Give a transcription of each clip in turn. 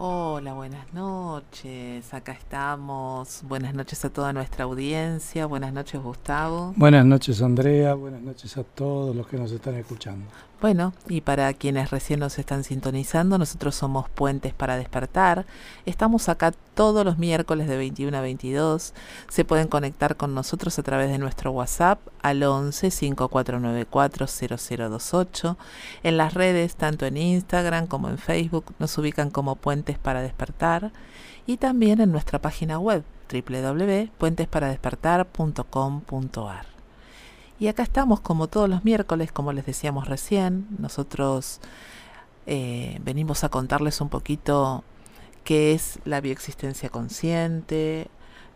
Hola, buenas noches. Acá estamos. Buenas noches a toda nuestra audiencia. Buenas noches, Gustavo. Buenas noches, Andrea. Buenas noches a todos los que nos están escuchando. Bueno, y para quienes recién nos están sintonizando, nosotros somos Puentes para Despertar. Estamos acá todos los miércoles de 21 a 22. Se pueden conectar con nosotros a través de nuestro WhatsApp al 11 5494 0028. En las redes, tanto en Instagram como en Facebook, nos ubican como Puentes para Despertar. Y también en nuestra página web www.puentesparadespertar.com.ar. Y acá estamos como todos los miércoles, como les decíamos recién. Nosotros eh, venimos a contarles un poquito qué es la bioexistencia consciente.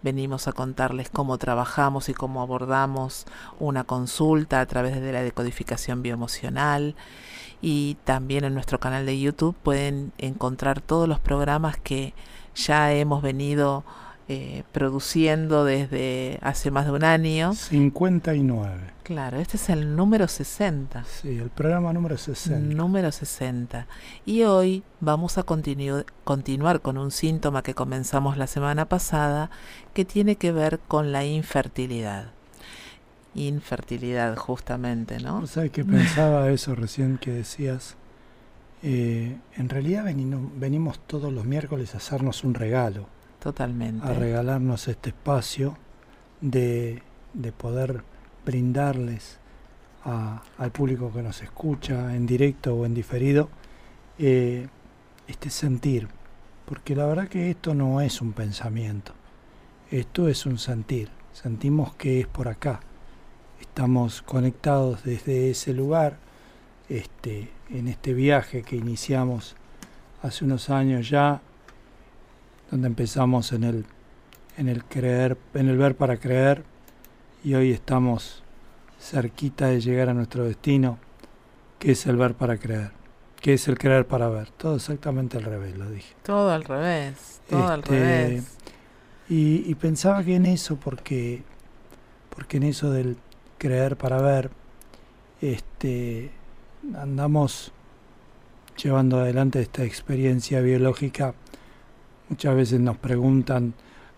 Venimos a contarles cómo trabajamos y cómo abordamos una consulta a través de la decodificación bioemocional. Y también en nuestro canal de YouTube pueden encontrar todos los programas que ya hemos venido eh, produciendo desde hace más de un año. 59. Claro, este es el número 60. Sí, el programa número 60. Número 60. Y hoy vamos a continuar con un síntoma que comenzamos la semana pasada que tiene que ver con la infertilidad. Infertilidad, justamente, ¿no? ¿Sabes que pensaba eso recién que decías? Eh, en realidad venimos todos los miércoles a hacernos un regalo Totalmente. A regalarnos este espacio de, poder brindarles al público que nos escucha en directo o en diferido eh, este sentir. Porque la verdad que esto no es un pensamiento, esto es un sentir. Sentimos que es por acá. Estamos conectados desde ese lugar, este, en este viaje que iniciamos hace unos años ya donde empezamos en el, en el creer, en el ver para creer, y hoy estamos cerquita de llegar a nuestro destino, que es el ver para creer, que es el creer para ver. Todo exactamente al revés, lo dije. Todo al revés, todo al este, revés. Y, y, pensaba que en eso, porque, porque en eso del creer para ver, este, andamos llevando adelante esta experiencia biológica Muchas veces nos preguntan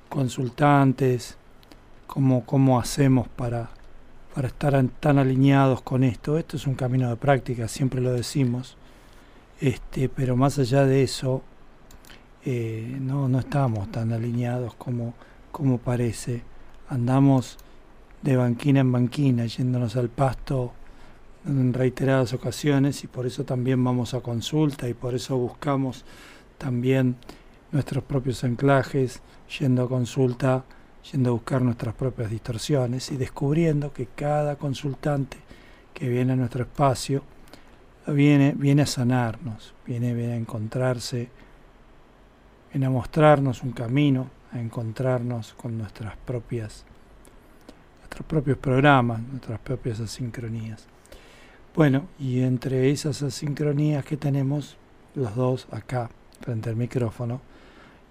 consultantes cómo, cómo hacemos para, para estar tan alineados con esto. Esto es un camino de práctica, siempre lo decimos. Este, pero más allá de eso, eh, no, no estamos tan alineados como, como parece. Andamos de banquina en banquina, yéndonos al pasto en reiteradas ocasiones y por eso también vamos a consulta y por eso buscamos también nuestros propios anclajes, yendo a consulta, yendo a buscar nuestras propias distorsiones y descubriendo que cada consultante que viene a nuestro espacio viene, viene a sanarnos, viene, viene a encontrarse, viene a mostrarnos un camino, a encontrarnos con nuestras propias, nuestros propios programas, nuestras propias asincronías. Bueno, y entre esas asincronías que tenemos los dos acá frente al micrófono,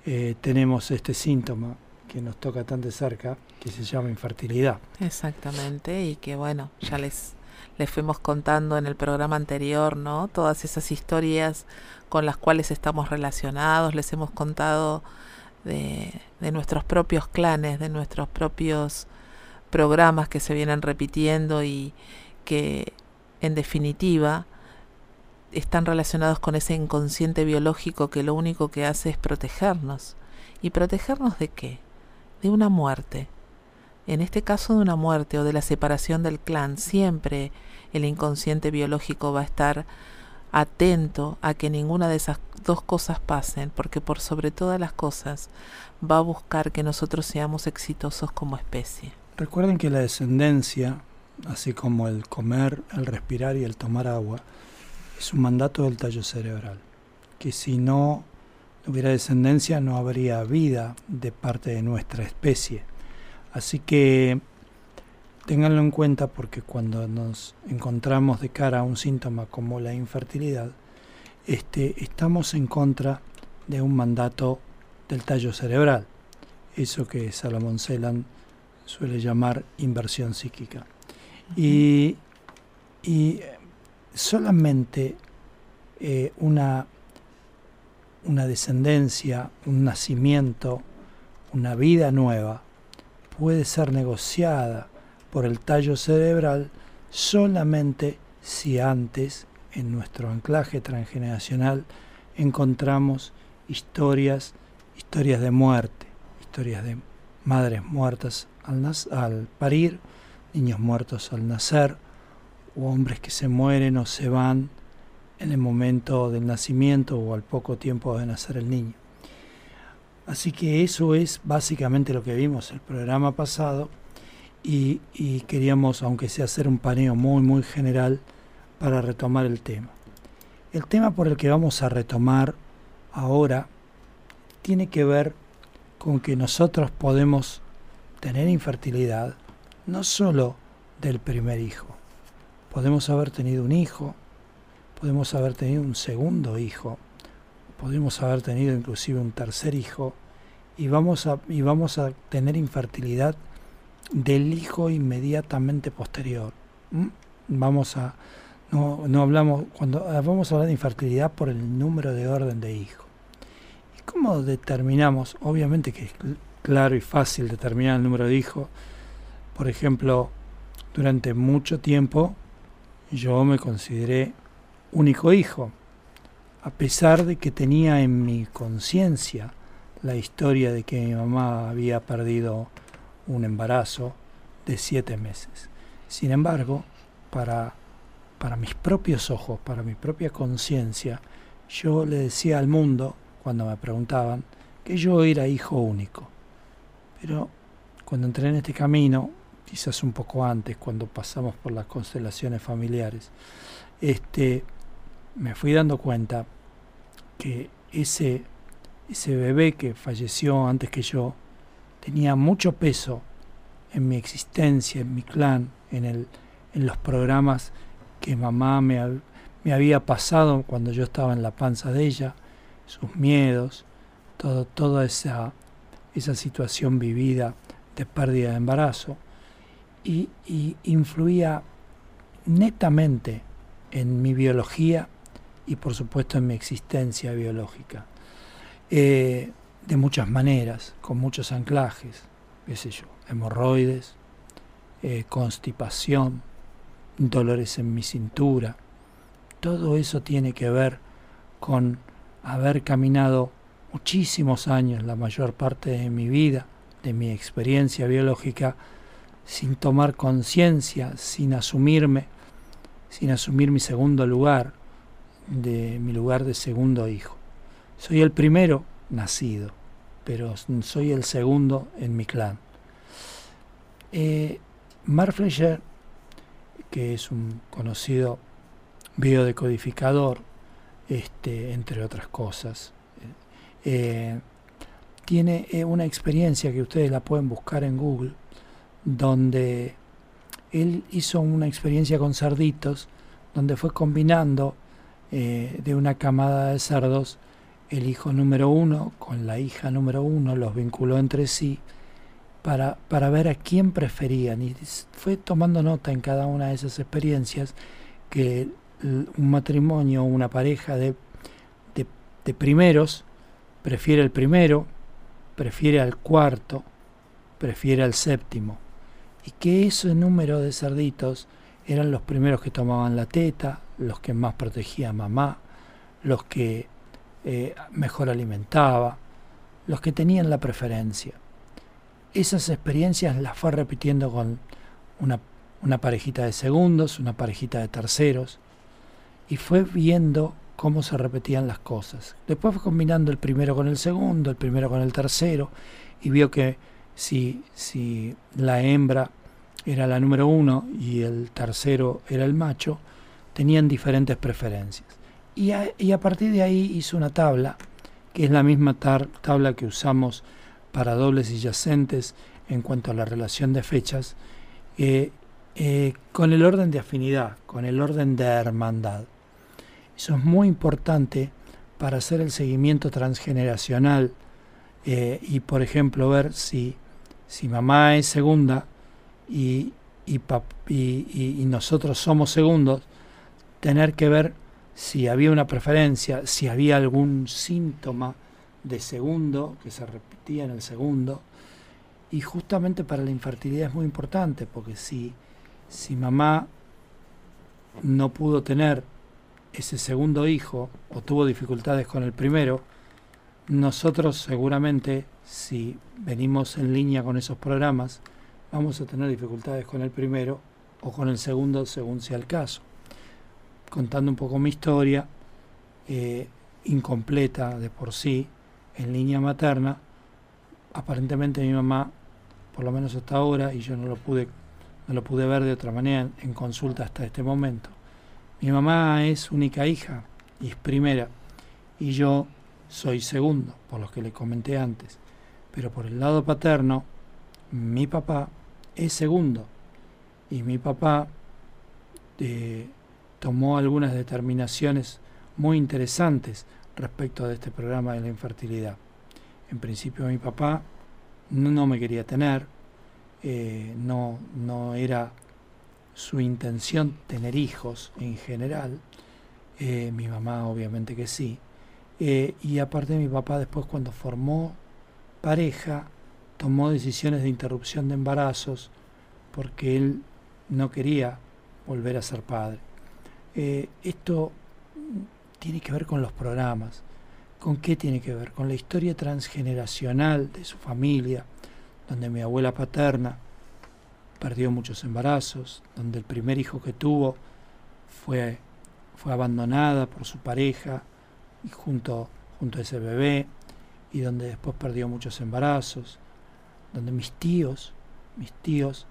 eh, tenemos este síntoma que nos toca tan de cerca, que se llama infertilidad. Exactamente, y que bueno, ya les, les fuimos contando en el programa anterior, ¿no? Todas esas historias con las cuales estamos relacionados, les hemos contado de, de nuestros propios clanes, de nuestros propios programas que se vienen repitiendo y que en definitiva están relacionados con ese inconsciente biológico que lo único que hace es protegernos. ¿Y protegernos de qué? De una muerte. En este caso de una muerte o de la separación del clan, siempre el inconsciente biológico va a estar atento a que ninguna de esas dos cosas pasen, porque por sobre todas las cosas va a buscar que nosotros seamos exitosos como especie. Recuerden que la descendencia, así como el comer, el respirar y el tomar agua, es un mandato del tallo cerebral, que si no hubiera descendencia no habría vida de parte de nuestra especie. Así que ténganlo en cuenta porque cuando nos encontramos de cara a un síntoma como la infertilidad, este, estamos en contra de un mandato del tallo cerebral, eso que Salomón Celan suele llamar inversión psíquica. Y, y solamente eh, una, una descendencia, un nacimiento, una vida nueva, puede ser negociada por el tallo cerebral solamente si antes en nuestro anclaje transgeneracional encontramos historias, historias de muerte, historias de madres muertas al, al parir, niños muertos al nacer, o hombres que se mueren o se van en el momento del nacimiento o al poco tiempo de nacer el niño. Así que eso es básicamente lo que vimos el programa pasado y, queríamos, aunque sea hacer un paneo muy, muy general para retomar el tema. El tema por el que vamos a retomar ahora tiene que ver con que nosotros podemos tener infertilidad no solo del primer hijo. Podemos haber tenido un hijo, podemos haber tenido un segundo hijo, podemos haber tenido inclusive un tercer hijo y vamos a, y vamos a tener infertilidad del hijo inmediatamente posterior. ¿Mm? Vamos a no, no hablamos cuando ah, vamos a hablar de infertilidad por el número de orden de hijo. ¿Y cómo determinamos? Obviamente que es claro y fácil determinar el número de hijos. Por ejemplo, durante mucho tiempo yo me consideré único hijo, a pesar de que tenía en mi conciencia la historia de que mi mamá había perdido un embarazo de siete meses. Sin embargo, para, para mis propios ojos, para mi propia conciencia, yo le decía al mundo, cuando me preguntaban, que yo era hijo único. Pero cuando entré en este camino, quizás un poco antes, cuando pasamos por las constelaciones familiares, este, me fui dando cuenta que ese, ese bebé que falleció antes que yo tenía mucho peso en mi existencia, en mi clan, en, el, en los programas que mamá me, me había pasado cuando yo estaba en la panza de ella, sus miedos, todo, toda esa, esa situación vivida de pérdida de embarazo, y, influía netamente en mi biología y por supuesto en mi existencia biológica. Eh, de muchas maneras, con muchos anclajes, qué sé yo, hemorroides, eh, constipación, dolores en mi cintura. Todo eso tiene que ver con haber caminado muchísimos años, la mayor parte de mi vida, de mi experiencia biológica, sin tomar conciencia, sin asumirme, sin asumir mi segundo lugar, de mi lugar de segundo hijo. Soy el primero nacido, pero soy el segundo en mi clan. Eh, Mark que es un conocido biodecodificador, este, entre otras cosas, eh, tiene eh, una experiencia que ustedes la pueden buscar en Google, donde él hizo una experiencia con cerditos, donde fue combinando eh, de una camada de cerdos, el hijo número uno con la hija número uno, los vinculó entre sí para, para ver a quién preferían. Y fue tomando nota en cada una de esas experiencias que un matrimonio, una pareja de, de, de primeros, prefiere el primero, prefiere al cuarto, prefiere al séptimo. Y que ese número de cerditos eran los primeros que tomaban la teta, los que más protegía a mamá, los que eh, mejor alimentaba, los que tenían la preferencia. Esas experiencias las fue repitiendo con una, una parejita de segundos, una parejita de terceros, y fue viendo cómo se repetían las cosas. Después fue combinando el primero con el segundo, el primero con el tercero, y vio que si, si la hembra era la número uno y el tercero era el macho, tenían diferentes preferencias. Y a, partir de ahí hizo una tabla, que es la misma tabla que usamos para dobles y yacentes en cuanto a la relación de fechas, eh, eh, con el orden de afinidad, con el orden de hermandad. Eso es muy importante para hacer el seguimiento transgeneracional eh, y, por ejemplo, ver si, si mamá es segunda y, y, y, nosotros somos segundos, tener que ver si había una preferencia, si había algún síntoma de segundo que se repetía en el segundo. Y justamente para la infertilidad es muy importante, porque si, si mamá no pudo tener ese segundo hijo o tuvo dificultades con el primero, nosotros seguramente, si venimos en línea con esos programas, vamos a tener dificultades con el primero o con el segundo según sea el caso. Contando un poco mi historia, eh, incompleta de por sí, en línea materna, aparentemente mi mamá, por lo menos hasta ahora, y yo no lo pude, no lo pude ver de otra manera en consulta hasta este momento, mi mamá es única hija y es primera, y yo soy segundo, por lo que le comenté antes. Pero por el lado paterno, mi papá es segundo, y mi papá eh, tomó algunas determinaciones muy interesantes respecto de este programa de la infertilidad. En principio mi papá no, me quería tener, eh, no, no era su intención tener hijos en general, eh, mi mamá obviamente que sí, y aparte mi papá después cuando formó pareja tomó decisiones de interrupción de embarazos porque él no quería volver a ser padre. Eh, esto tiene que ver con los programas. ¿Con qué tiene que ver? Con la historia transgeneracional de su familia, donde mi abuela paterna perdió muchos embarazos, donde el primer hijo que tuvo fue, fue abandonada por su pareja y junto, junto a ese bebé, y donde después perdió muchos embarazos, donde mis tíos, mis tíos,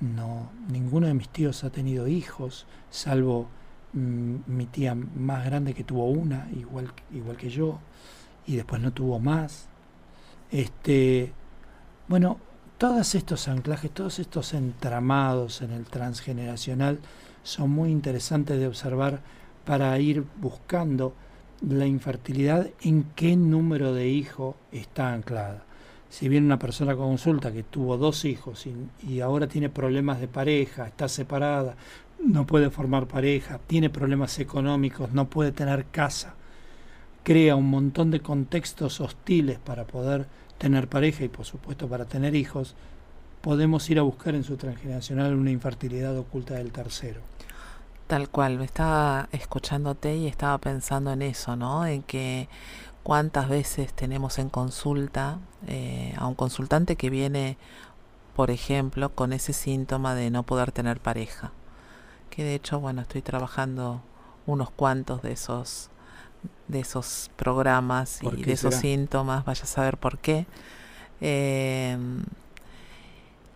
no, ninguno de mis tíos ha tenido hijos, salvo mm, mi tía más grande que tuvo una, igual, igual que yo, y después no tuvo más. Este, bueno, todos estos anclajes, todos estos entramados en el transgeneracional son muy interesantes de observar para ir buscando la infertilidad en qué número de hijos está anclada. Si viene una persona con consulta que tuvo dos hijos y, ahora tiene problemas de pareja, está separada, no puede formar pareja, tiene problemas económicos, no puede tener casa, crea un montón de contextos hostiles para poder tener pareja y por supuesto para tener hijos, podemos ir a buscar en su transgeneracional una infertilidad oculta del tercero. Tal cual, me estaba escuchándote y estaba pensando en eso, ¿no? En que cuántas veces tenemos en consulta eh, a un consultante que viene, por ejemplo, con ese síntoma de no poder tener pareja. Que de hecho, bueno, estoy trabajando unos cuantos de esos de esos programas y de esos síntomas, vaya a saber por qué. Em,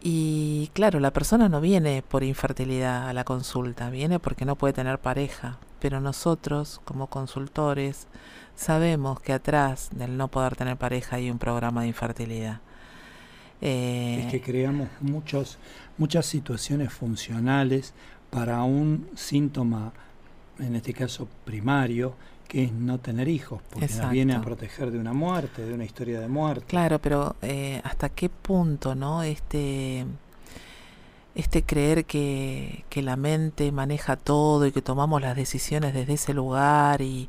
y claro, la persona no viene por infertilidad a la consulta, viene porque no puede tener pareja. Pero nosotros, como consultores, sabemos que atrás del no poder tener pareja hay un programa de infertilidad. es que eh, creamos muchos, muchas situaciones funcionales para un síntoma, en este caso primario, que es no tener hijos, porque nos viene a proteger de una muerte, de una historia de muerte. Claro, pero eh, hasta qué punto, ¿no? Este, este creer que, que la mente maneja todo y que tomamos las decisiones desde ese lugar y,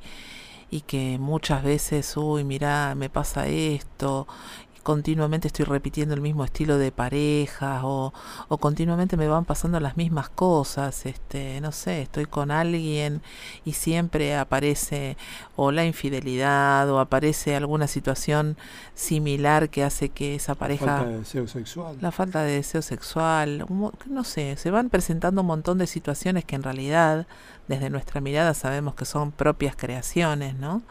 y que muchas veces, uy, mira, me pasa esto continuamente estoy repitiendo el mismo estilo de pareja o, o, continuamente me van pasando las mismas cosas, este, no sé, estoy con alguien y siempre aparece o la infidelidad o aparece alguna situación similar que hace que esa pareja... La falta de deseo sexual. La falta de deseo sexual, no sé, se van presentando un montón de situaciones que en realidad desde nuestra mirada sabemos que son propias creaciones, ¿no?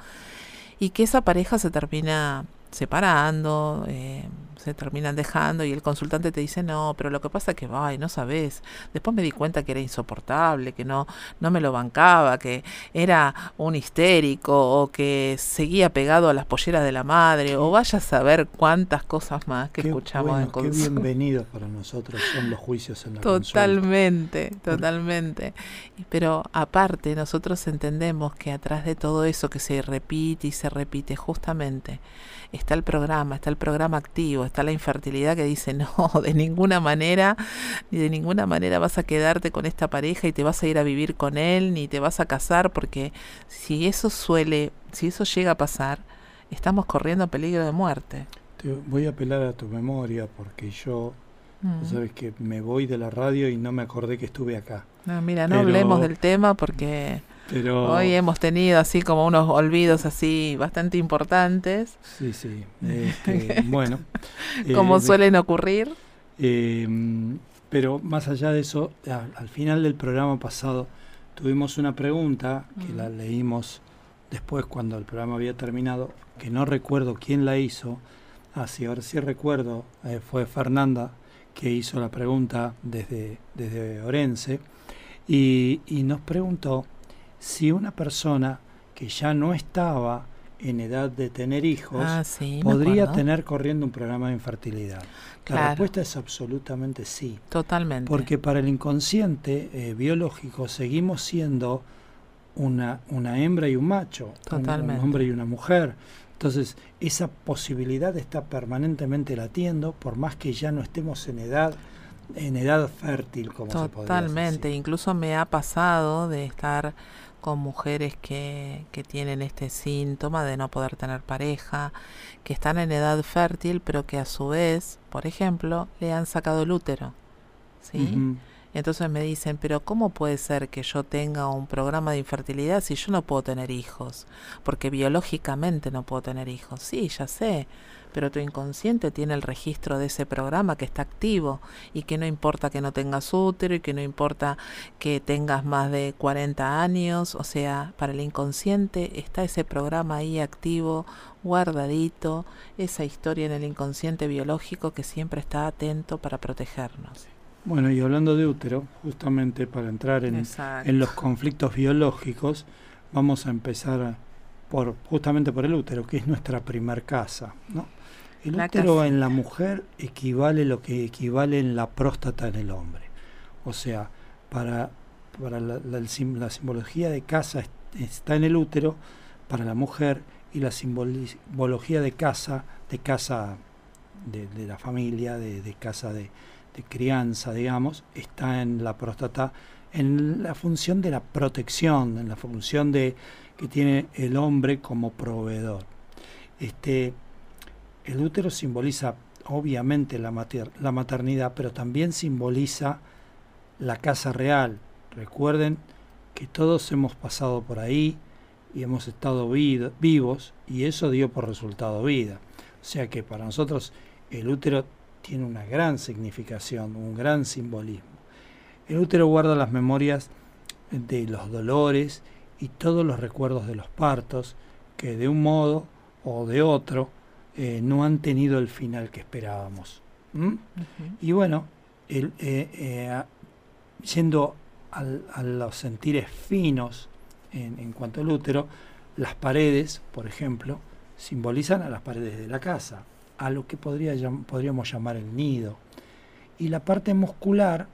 Y que esa pareja se termina separando, eh, se terminan dejando y el consultante te dice no, pero lo que pasa es que, ay, no sabes, después me di cuenta que era insoportable, que no, no me lo bancaba, que era un histérico o que seguía pegado a las polleras de la madre o vaya a saber cuántas cosas más que escuchamos en consulta. Qué bienvenidos para nosotros son los juicios en la Totalmente, totalmente. Pero aparte nosotros entendemos que atrás de todo eso que se repite y se repite justamente está el programa, está el programa activo, está la infertilidad que dice, no, de ninguna manera, ni de ninguna manera vas a quedarte con esta pareja y te vas a ir a vivir con él, ni te vas a casar, porque si eso suele, si eso llega a pasar, estamos corriendo peligro de muerte. Te voy a apelar a tu memoria porque yo, Mm. sabes que me voy de la radio y no me acordé que estuve acá. No, mira, no Pero- hablemos del tema porque Pero hoy hemos tenido así como unos olvidos así bastante importantes, sí, sí. este, bueno, eh, como suelen ocurrir. Eh, pero más allá de eso, al final del programa pasado tuvimos una pregunta que la leímos después cuando el programa había terminado, que no recuerdo quién la hizo. Ah, sí, ahora sí recuerdo, eh, fue Fernanda que hizo la pregunta desde, desde Orense y, y nos preguntó si una persona que ya no estaba en edad de tener hijos Ah, sí, podría tener corriendo un programa de infertilidad. La respuesta es absolutamente sí, Totalmente. porque para el inconsciente eh, biológico seguimos siendo una, una hembra y un macho, un- un, Totalmente. hombre y una mujer. Entonces, esa posibilidad está permanentemente latiendo, por más que ya no estemos en edad, en edad fértil, como se podría Totalmente. Incluso me ha pasado de estar con mujeres que, que tienen este síntoma de no poder tener pareja, que están en edad fértil, pero que a su vez, por ejemplo, le han sacado el útero. ¿Sí? Entonces me dicen, pero ¿cómo puede ser que yo tenga un programa de infertilidad si yo no puedo tener hijos? Porque biológicamente no puedo tener hijos. Sí, ya sé, pero tu inconsciente tiene el registro de ese programa que está activo y que no importa que no tengas útero y que no importa que tengas más de 40 años, o sea, para el inconsciente está ese programa ahí activo, guardadito, esa historia en el inconsciente biológico que siempre está atento para protegernos. Bueno, y hablando de útero, justamente para entrar en, en los conflictos biológicos, vamos a empezar por justamente por el útero, que es nuestra primer casa, ¿no? El La útero en la mujer equivale lo que equivale en la próstata en el hombre. O sea, para, para la, simbología de casa est- está en el útero para la mujer y la simbología de casa, de casa de, de la familia, de, de casa de, de crianza, digamos, está en la próstata, en la función de la protección, en la función de que tiene el hombre como proveedor. Este, el útero simboliza obviamente la, mater- la maternidad, pero también simboliza la casa real. Recuerden que todos hemos pasado por ahí y hemos estado vivos y eso dio por resultado vida. O sea que para nosotros el útero tiene una gran significación, un gran simbolismo. El útero guarda las memorias de los dolores y todos los recuerdos de los partos que de un modo o de otro eh, no han tenido el final que esperábamos. ¿Mm? Y bueno, el, eh, eh, yendo al- a los sentires finos en, en cuanto al útero, las paredes, por ejemplo, simbolizan a las paredes de la casa, a lo que podría podríamos llamar el nido. Y la parte muscular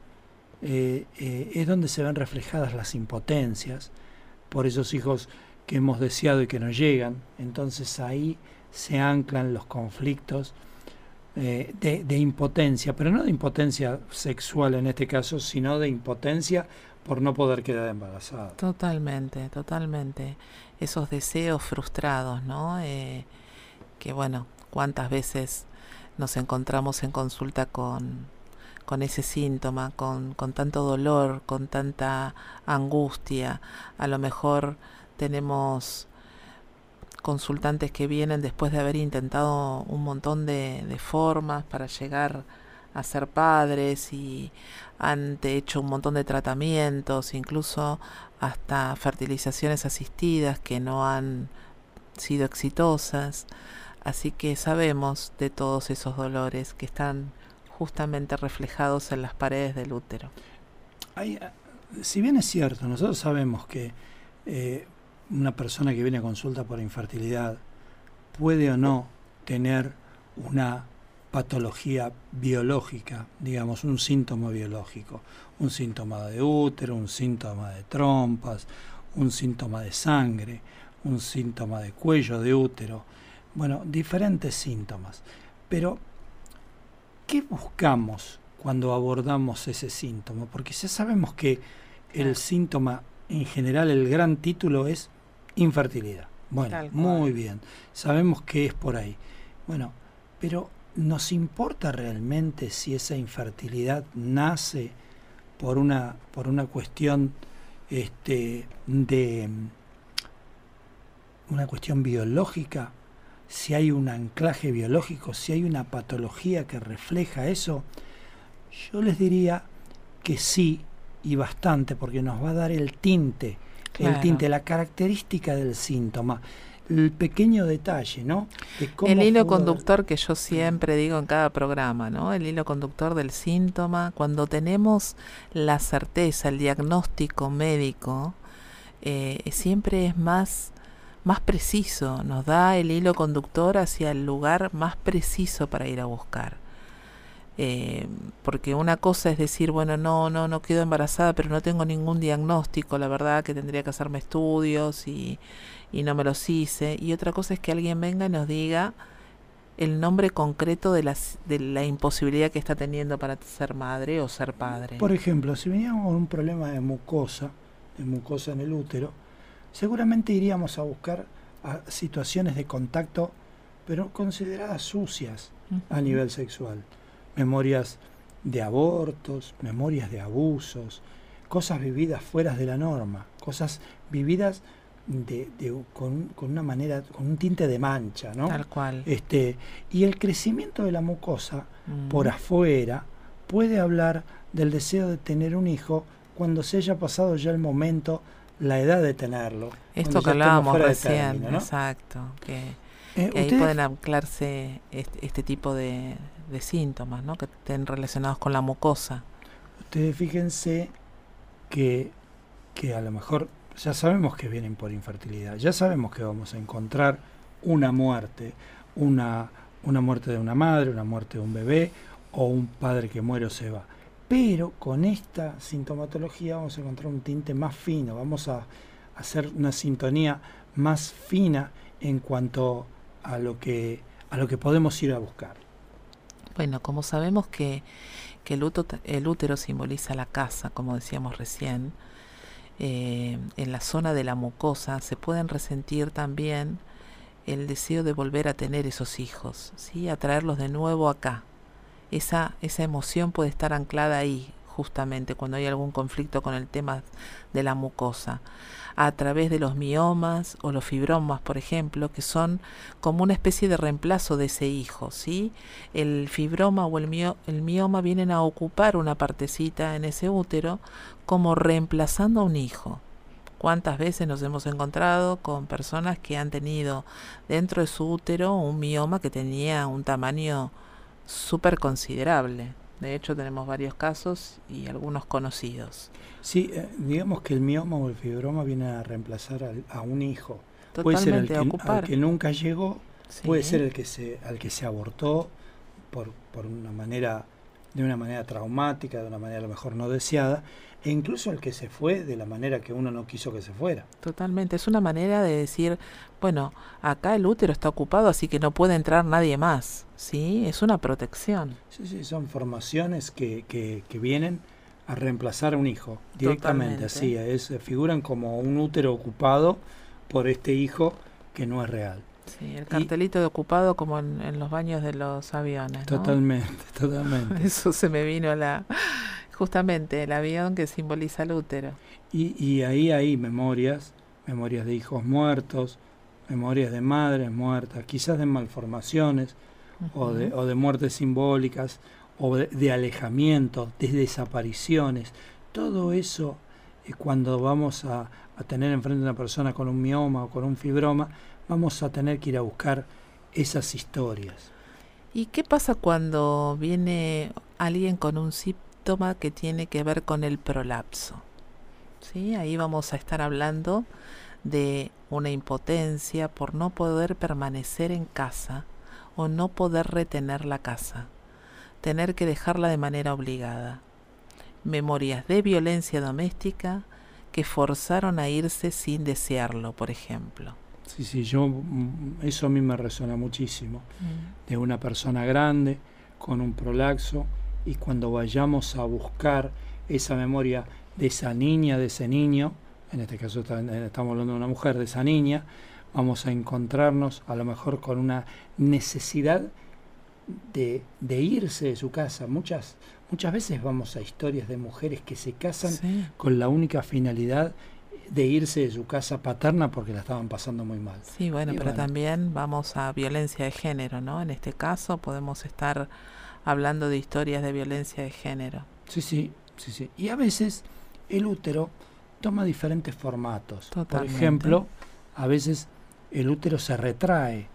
es donde se ven reflejadas las impotencias por esos hijos que hemos deseado y que no llegan. Entonces ahí se anclan los conflictos eh, de, impotencia, pero no de impotencia sexual en este caso, sino de impotencia por no poder quedar embarazada. Totalmente, totalmente. Esos deseos frustrados, ¿no? Eh, que bueno, cuántas veces nos encontramos en consulta con, con ese síntoma, con, con tanto dolor, con tanta angustia. A lo mejor tenemos consultantes que vienen después de haber intentado un montón de, formas para llegar a ser padres y han hecho un montón de tratamientos, incluso hasta fertilizaciones asistidas que no han sido exitosas. Así que sabemos de todos esos dolores que están justamente reflejados en las paredes del útero. Eh, si bien es cierto, nosotros sabemos que eh, una persona que viene a consulta por infertilidad puede o no tener una patología biológica, digamos, un síntoma biológico, un síntoma de útero, un síntoma de trompas, un síntoma de sangre, un síntoma de cuello de útero, bueno, diferentes síntomas. Pero ¿qué buscamos cuando abordamos ese síntoma? Porque ya sabemos que el síntoma, en general, el gran título es infertilidad. Bueno, muy bien, sabemos que es por ahí. Bueno, pero ¿nos importa realmente si esa infertilidad nace por una, por una cuestión este, de una cuestión biológica? Si hay un anclaje biológico, si hay una patología que refleja eso, yo les diría que sí y bastante, porque nos va a dar el tinte el tinte, la característica del síntoma, el pequeño detalle, ¿no? el hilo conductor que yo siempre digo en cada programa, ¿no? El hilo conductor del síntoma, cuando tenemos la certeza, el diagnóstico médico, eh, siempre es más más preciso, nos da el hilo conductor hacia el lugar más preciso para ir a buscar. Eh, porque una cosa es decir, bueno, no, no, no quedo embarazada, pero no tengo ningún diagnóstico, la verdad que tendría que hacerme estudios y, y no me los hice. Y otra cosa es que alguien venga y nos diga el nombre concreto de, las, de la imposibilidad que está teniendo para ser madre o ser padre. Por ejemplo, si veníamos con un problema de mucosa, de mucosa en el útero, seguramente iríamos a buscar situaciones de contacto, pero consideradas sucias a nivel sexual memorias de abortos, memorias de abusos, cosas vividas fuera de la norma, cosas vividas de, con, una manera, con un tinte de mancha, ¿no? Tal cual. Este, y el crecimiento de la mucosa por afuera puede hablar del deseo de tener un hijo cuando se haya pasado ya el momento, la edad de tenerlo. Esto que hablábamos recién, exacto, que, eh, ahí pueden anclarse este, este tipo de, de síntomas ¿no? que estén relacionados con la mucosa. Ustedes fíjense que, que a lo mejor ya sabemos que vienen por infertilidad, ya sabemos que vamos a encontrar una muerte, una, una muerte de una madre, una muerte de un bebé o un padre que muere o se va. Pero con esta sintomatología vamos a encontrar un tinte más fino, vamos a hacer una sintonía más fina en cuanto a lo que, a lo que podemos ir a buscar. Bueno, como sabemos que, el, el, útero simboliza la casa, como decíamos recién, eh, en la zona de la mucosa se pueden resentir también el deseo de volver a tener esos hijos, ¿sí? a traerlos de nuevo acá. Esa, esa emoción puede estar anclada ahí, justamente cuando hay algún conflicto con el tema de la mucosa a través de los miomas o los fibromas, por ejemplo, que son como una especie de reemplazo de ese hijo, ¿sí? El fibroma o el, el mioma vienen a ocupar una partecita en ese útero como reemplazando a un hijo. ¿Cuántas veces nos hemos encontrado con personas que han tenido dentro de su útero un mioma que tenía un tamaño súper considerable? De hecho, tenemos varios casos y algunos conocidos. Sí, eh, digamos que el mioma o el fibroma viene a reemplazar a un hijo. Totalmente, puede ser el que, al que nunca llegó, puede ser el que se, al que se abortó por, por una manera, de una manera traumática, de una manera a lo mejor no deseada, e incluso el que se fue de la manera que uno no quiso que se fuera. Totalmente, es una manera de decir, bueno, acá el útero está ocupado, así que no puede entrar nadie más, ¿sí? Es una protección. Sí, sí, son formaciones que, que, que vienen a reemplazar a un hijo directamente, así, es, figuran como un útero ocupado por este hijo que no es real. Sí, el cartelito de ocupado como en, los baños de los aviones. Totalmente, totalmente. Eso se me vino a la... Justamente el avión que simboliza el útero. Y, y ahí hay memorias, memorias de hijos muertos, memorias de madres muertas, quizás de malformaciones o, de, o de muertes simbólicas o de, alejamiento, de desapariciones, todo eso eh, cuando vamos a, tener enfrente a una persona con un mioma o con un fibroma, vamos a tener que ir a buscar esas historias. ¿Y qué pasa cuando viene alguien con un síntoma que tiene que ver con el prolapso? ¿Sí? Ahí vamos a estar hablando de una impotencia por no poder permanecer en casa o no poder retener la casa tener que dejarla de manera obligada. Memorias de violencia doméstica que forzaron a irse sin desearlo, por ejemplo. Sí, sí, yo mm, eso a mí me resuena muchísimo. Mm. De una persona grande con un prolaxo y cuando vayamos a buscar esa memoria de esa niña, de ese niño, en este caso estamos hablando de una mujer, de esa niña, vamos a encontrarnos a lo mejor con una necesidad de, irse de su casa. Muchas, muchas veces vamos a historias de mujeres que se casan con la única finalidad de irse de su casa paterna porque la estaban pasando muy mal. Sí, bueno, pero también vamos a violencia de género, ¿no? En este caso podemos estar hablando de historias de violencia de género. Sí, sí, sí, sí. Y a veces el útero toma diferentes formatos. Por ejemplo, a veces el útero se retrae.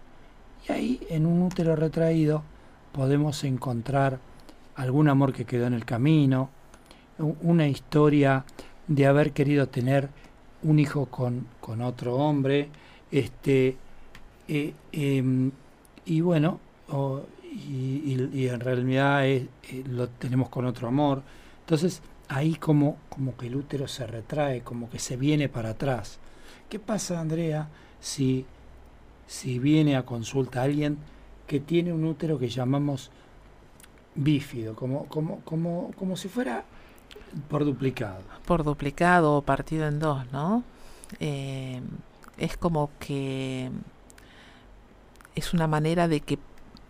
Y ahí, en un útero retraído, podemos encontrar algún amor que quedó en el camino, una historia de haber querido tener un hijo con, con otro hombre, este, eh, em, y bueno, y, en realidad eh, lo tenemos con otro amor. Entonces, ahí como, como que el útero se retrae, como que se viene para atrás. ¿Qué pasa, Andrea, si, si viene a consulta alguien que tiene un útero que llamamos bífido, como, como, como, como si fuera por duplicado? Por duplicado o partido en dos, ¿no? Eh, es como que es una manera de que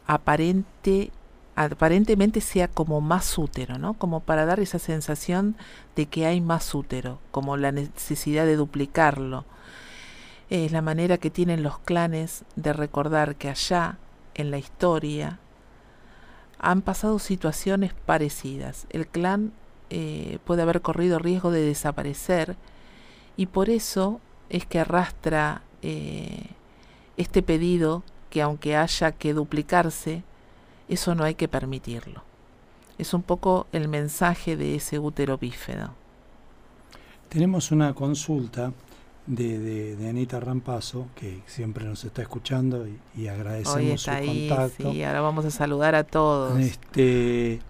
aparente aparentemente sea como más útero, ¿no? Como para dar esa sensación de que hay más útero, como la necesidad de duplicarlo. Es la manera que tienen los clanes de recordar que allá, en la historia, han pasado situaciones parecidas. El clan eh, puede haber corrido riesgo de desaparecer y por eso es que arrastra eh, este pedido que aunque haya que duplicarse, eso no hay que permitirlo. Es un poco el mensaje de ese útero bífedo. Tenemos una consulta de, de, Anita Rampazo, que siempre nos está escuchando y, agradecemos su contacto. Sí, ahora vamos a saludar a todos. Este,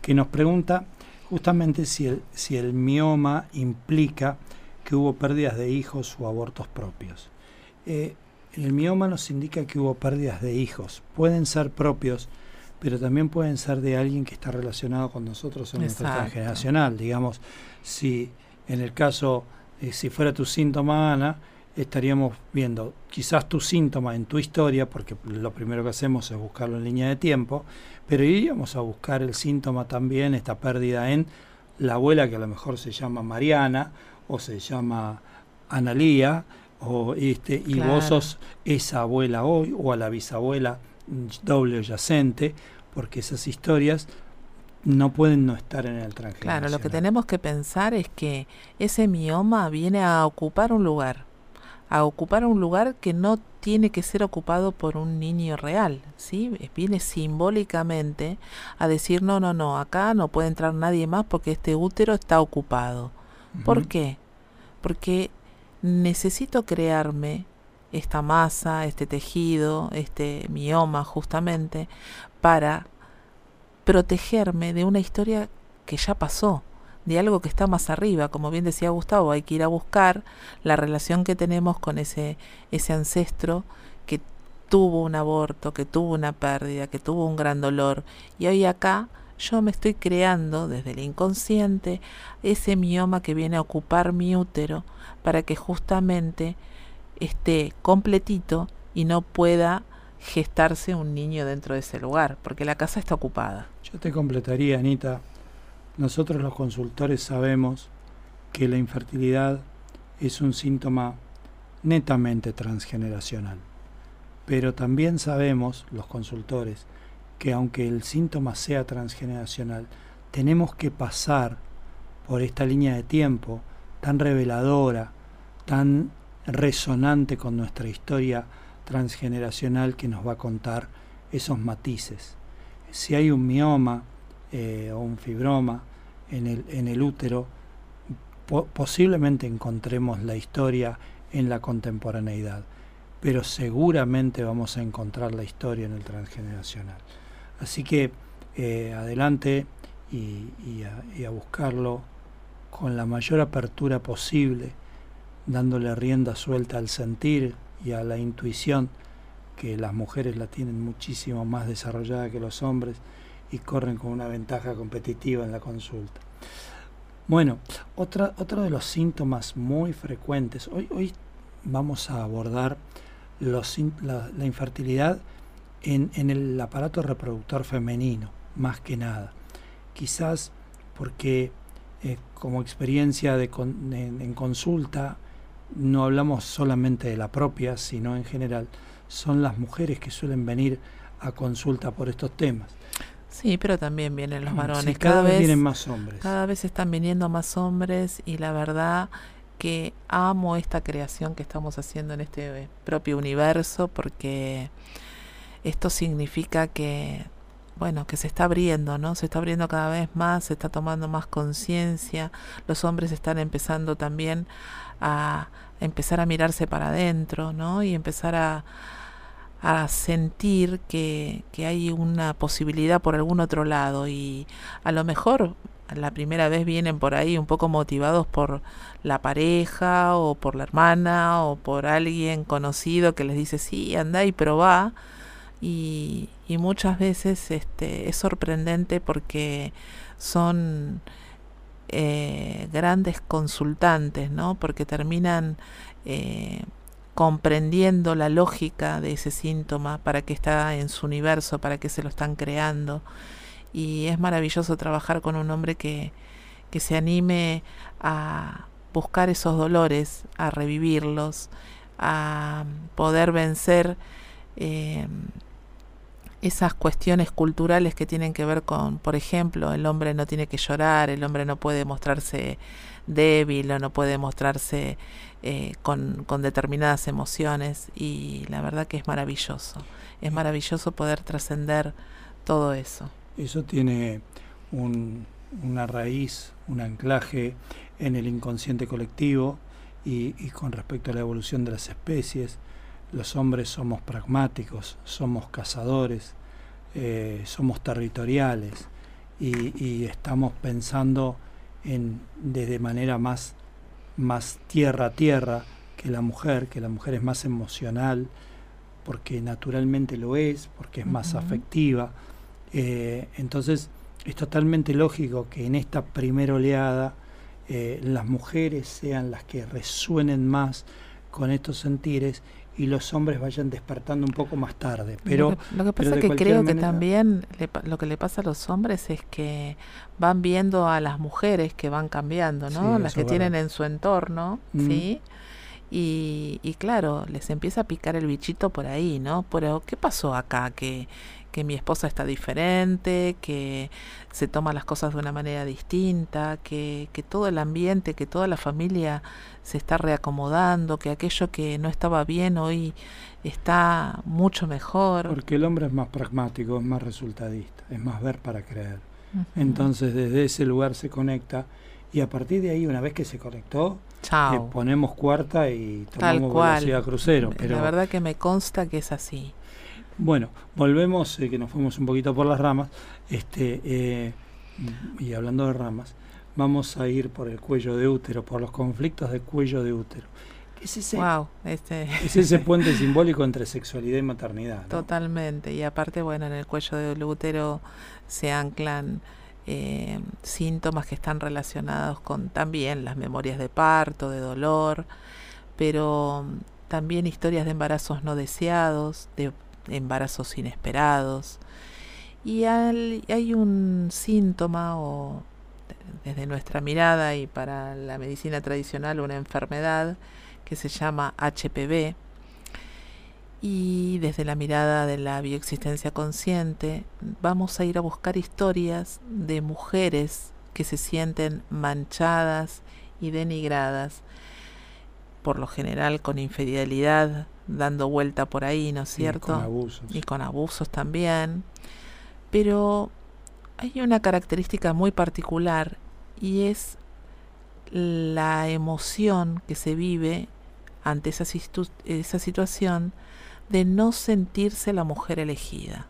que nos pregunta justamente si el, si el mioma implica que hubo pérdidas de hijos o abortos propios. Eh, el mioma nos indica que hubo pérdidas de hijos. Pueden ser propios, pero también pueden ser de alguien que está relacionado con nosotros en nuestra transgeneracional. Digamos, si en el caso, eh, si fuera tu síntoma, Ana, estaríamos viendo quizás tu síntoma en tu historia, porque lo primero que hacemos es buscarlo en línea de tiempo, pero iríamos a buscar el síntoma también, esta pérdida en la abuela que a lo mejor se llama Mariana o se llama Analía, o este, y vos sos esa abuela hoy o a la bisabuela doble yacente, porque esas historias no pueden no estar en el transgeneracional. Claro, lo que tenemos que pensar es que ese mioma viene a ocupar un lugar, a ocupar un lugar que no tiene que ser ocupado por un niño real, ¿sí? Viene simbólicamente a decir, no, no, no, acá no puede entrar nadie más porque este útero está ocupado. ¿Por qué? Porque necesito crearme esta masa, este tejido, este mioma justamente, para protegerme de una historia que ya pasó, de algo que está más arriba. Como bien decía Gustavo, hay que ir a buscar la relación que tenemos con ese, ese ancestro que tuvo un aborto, que tuvo una pérdida, que tuvo un gran dolor. Y hoy acá yo me estoy creando desde el inconsciente ese mioma que viene a ocupar mi útero para que justamente esté completito y no pueda gestarse un niño dentro de ese lugar, porque la casa está ocupada. Yo te completaría, Anita, nosotros los consultores sabemos que la infertilidad es un síntoma netamente transgeneracional, pero también sabemos, los consultores, que aunque el síntoma sea transgeneracional, tenemos que pasar por esta línea de tiempo tan reveladora, tan resonante con nuestra historia transgeneracional que nos va a contar esos matices. Si hay un mioma eh, o un fibroma en el, en el útero, posiblemente encontremos la historia en la contemporaneidad, pero seguramente vamos a encontrar la historia en el transgeneracional. Así que eh, adelante y, a, buscarlo con la mayor apertura posible, dándole rienda suelta al sentir y a la intuición, que las mujeres la tienen muchísimo más desarrollada que los hombres, y corren con una ventaja competitiva en la consulta. Bueno, otra, otro de los síntomas muy frecuentes, hoy, hoy vamos a abordar los, la, infertilidad en, en, el aparato reproductor femenino, más que nada. Quizás porque eh, como experiencia de en consulta no hablamos solamente de la propia, sino en general, son las mujeres que suelen venir a consulta por estos temas. Sí, pero también vienen los mm, varones. cada, vez vienen más hombres. Cada vez están viniendo más hombres y la verdad que amo esta creación que estamos haciendo en este propio universo porque esto significa que bueno, que se está abriendo, ¿no? Se está abriendo cada vez más, se está tomando más conciencia, los hombres están empezando también a empezar a mirarse para adentro, ¿no? Y empezar a, a sentir que, que hay una posibilidad por algún otro lado y a lo mejor la primera vez vienen por ahí un poco motivados por la pareja o por la hermana o por alguien conocido que les dice sí, anda y probá y, y muchas veces este, es sorprendente porque son eh, grandes consultantes, ¿no? Porque terminan eh, comprendiendo la lógica de ese síntoma, para qué está en su universo, para qué se lo están creando. Y es maravilloso trabajar con un hombre que, que se anime a buscar esos dolores, a revivirlos, a poder vencer eh, esas cuestiones culturales que tienen que ver con, por ejemplo, el hombre no tiene que llorar, el hombre no puede mostrarse débil o no puede mostrarse eh, con, con, determinadas emociones y la verdad que es maravilloso, es maravilloso poder trascender todo eso. Eso tiene un, una raíz, un anclaje en el inconsciente colectivo y, y con respecto a la evolución de las especies los hombres somos pragmáticos, somos cazadores, eh, somos territoriales y, estamos pensando en, de manera más, más tierra a tierra que la mujer, que la mujer es más emocional, porque naturalmente lo es, porque es más afectiva. Eh, entonces es totalmente lógico que en esta primera oleada eh, las mujeres sean las que resuenen más con estos sentires y los hombres vayan despertando un poco más tarde. Pero lo que, pasa es que creo que también lo que le pasa a los hombres es que van viendo a las mujeres que van cambiando, ¿no? las que tienen en su entorno, mm. ¿sí? Y, y claro, les empieza a picar el bichito por ahí, ¿no? Pero ¿qué pasó acá? Que que mi esposa está diferente, que se toma las cosas de una manera distinta, que, que todo el ambiente, que toda la familia se está reacomodando, que aquello que no estaba bien hoy está mucho mejor. Porque el hombre es más pragmático, es más resultadista, es más ver para creer. Entonces desde ese lugar se conecta y a partir de ahí, una vez que se conectó, le ponemos cuarta y tomamos velocidad crucero. Pero la verdad que me consta que es así. Bueno, volvemos, eh, que nos fuimos un poquito por las ramas, este, eh, y hablando de ramas, vamos a ir por el cuello de útero, por los conflictos de cuello de útero. Es ese, wow, este... es ese puente simbólico entre sexualidad y maternidad. Totalmente, y aparte, bueno, en el cuello del útero se anclan eh, síntomas que están relacionados con también las memorias de parto, de dolor, pero también historias de embarazos no deseados, de embarazos inesperados. Y hay un síntoma o desde nuestra mirada y para la medicina tradicional una enfermedad que se llama HPV y desde la mirada de la bioexistencia consciente vamos a ir a buscar historias de mujeres que se sienten manchadas y denigradas por lo general con infidelidad dando vuelta por ahí, ¿no es cierto? Y con abusos. Y con abusos también. Pero hay una característica muy particular y es la emoción que se vive ante esa, esa situación de no sentirse la mujer elegida,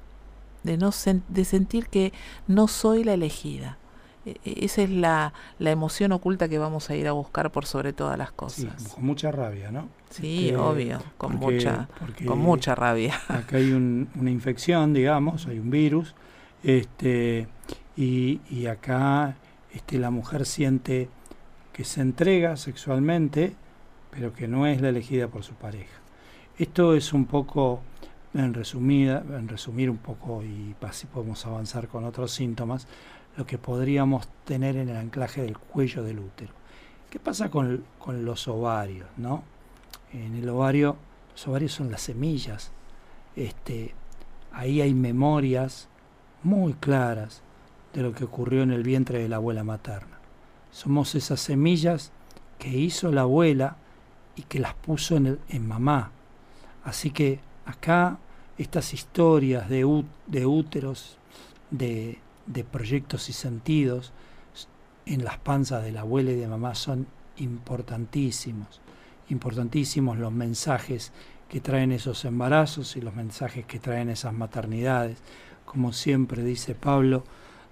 de, no de sentir que no soy la elegida. E, e, esa es la, la, emoción oculta que vamos a ir a buscar por sobre todas las cosas. con mucha rabia, ¿no? Sí, obvio, con mucha con mucha rabia. Acá hay una infección, digamos, hay un virus Este, y, y acá este, la mujer siente que se entrega sexualmente, pero que no es la elegida por su pareja. Esto es un poco, en resumida, en resumir un poco y así podemos avanzar con otros síntomas, lo que podríamos tener en el anclaje del cuello del útero. ¿Qué pasa con, los ovarios? ¿no? En el ovario, los ovarios son las semillas. Este, ahí hay memorias muy claras de lo que ocurrió en el vientre de la abuela materna. Somos esas semillas que hizo la abuela y que las puso en, en mamá. Así que acá estas historias de, de úteros, de, de proyectos y sentidos en las panzas de la abuela y de mamá son importantísimos. Importantísimos los mensajes que traen esos embarazos y los mensajes que traen esas maternidades. Como siempre dice Pablo,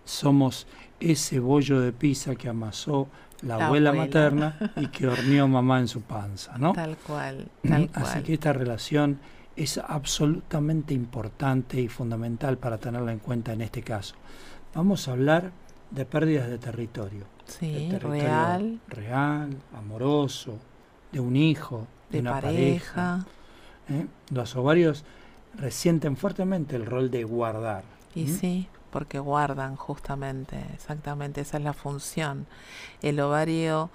somos ese bollo de pizza que amasó la, abuela, materna y que horneó mamá en su panza, ¿no? Tal cual, tal Así que esta relación es absolutamente importante y fundamental para tenerla en cuenta en este caso. Vamos a hablar de pérdidas de territorio. Sí, de territorio real, real, amoroso, de un hijo, de, de una pareja. ¿eh? Los ovarios resienten fuertemente el rol de guardar. Y sí, porque guardan justamente, exactamente, esa es la función. El ovario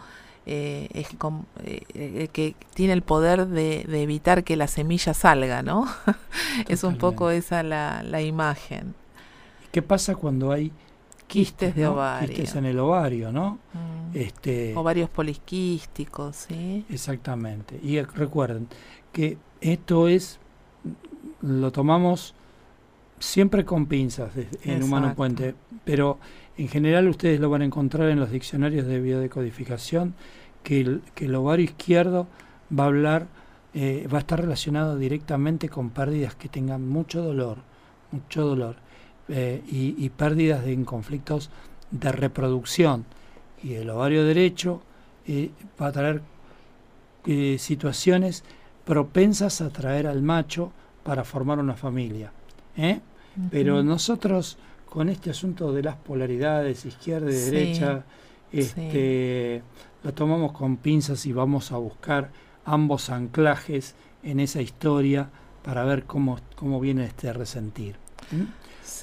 eh, es com- eh, eh, que tiene el poder de, de evitar que la semilla salga, ¿no? es un poco esa la, la imagen. ¿Qué pasa cuando hay Quistes de ¿no? ovario. Quistes en el ovario, ¿no? Mm. Este, Ovarios poliquísticos, ¿sí? Exactamente. Y eh, recuerden que esto es, lo tomamos siempre con pinzas en Humano. Puente, pero en general ustedes lo van a encontrar en los diccionarios de biodecodificación, que el, que el ovario izquierdo va a hablar, eh, va a estar relacionado directamente con pérdidas que tengan mucho dolor, mucho dolor, eh, y, y pérdidas de, en conflictos de reproducción. Y el ovario derecho eh, va a traer eh, situaciones propensas a traer al macho para formar una familia. ¿eh? Pero nosotros con este asunto de las polaridades izquierda y Sí, derecha, este, lo tomamos con pinzas y vamos a buscar ambos anclajes en esa historia para ver cómo, cómo viene este resentir.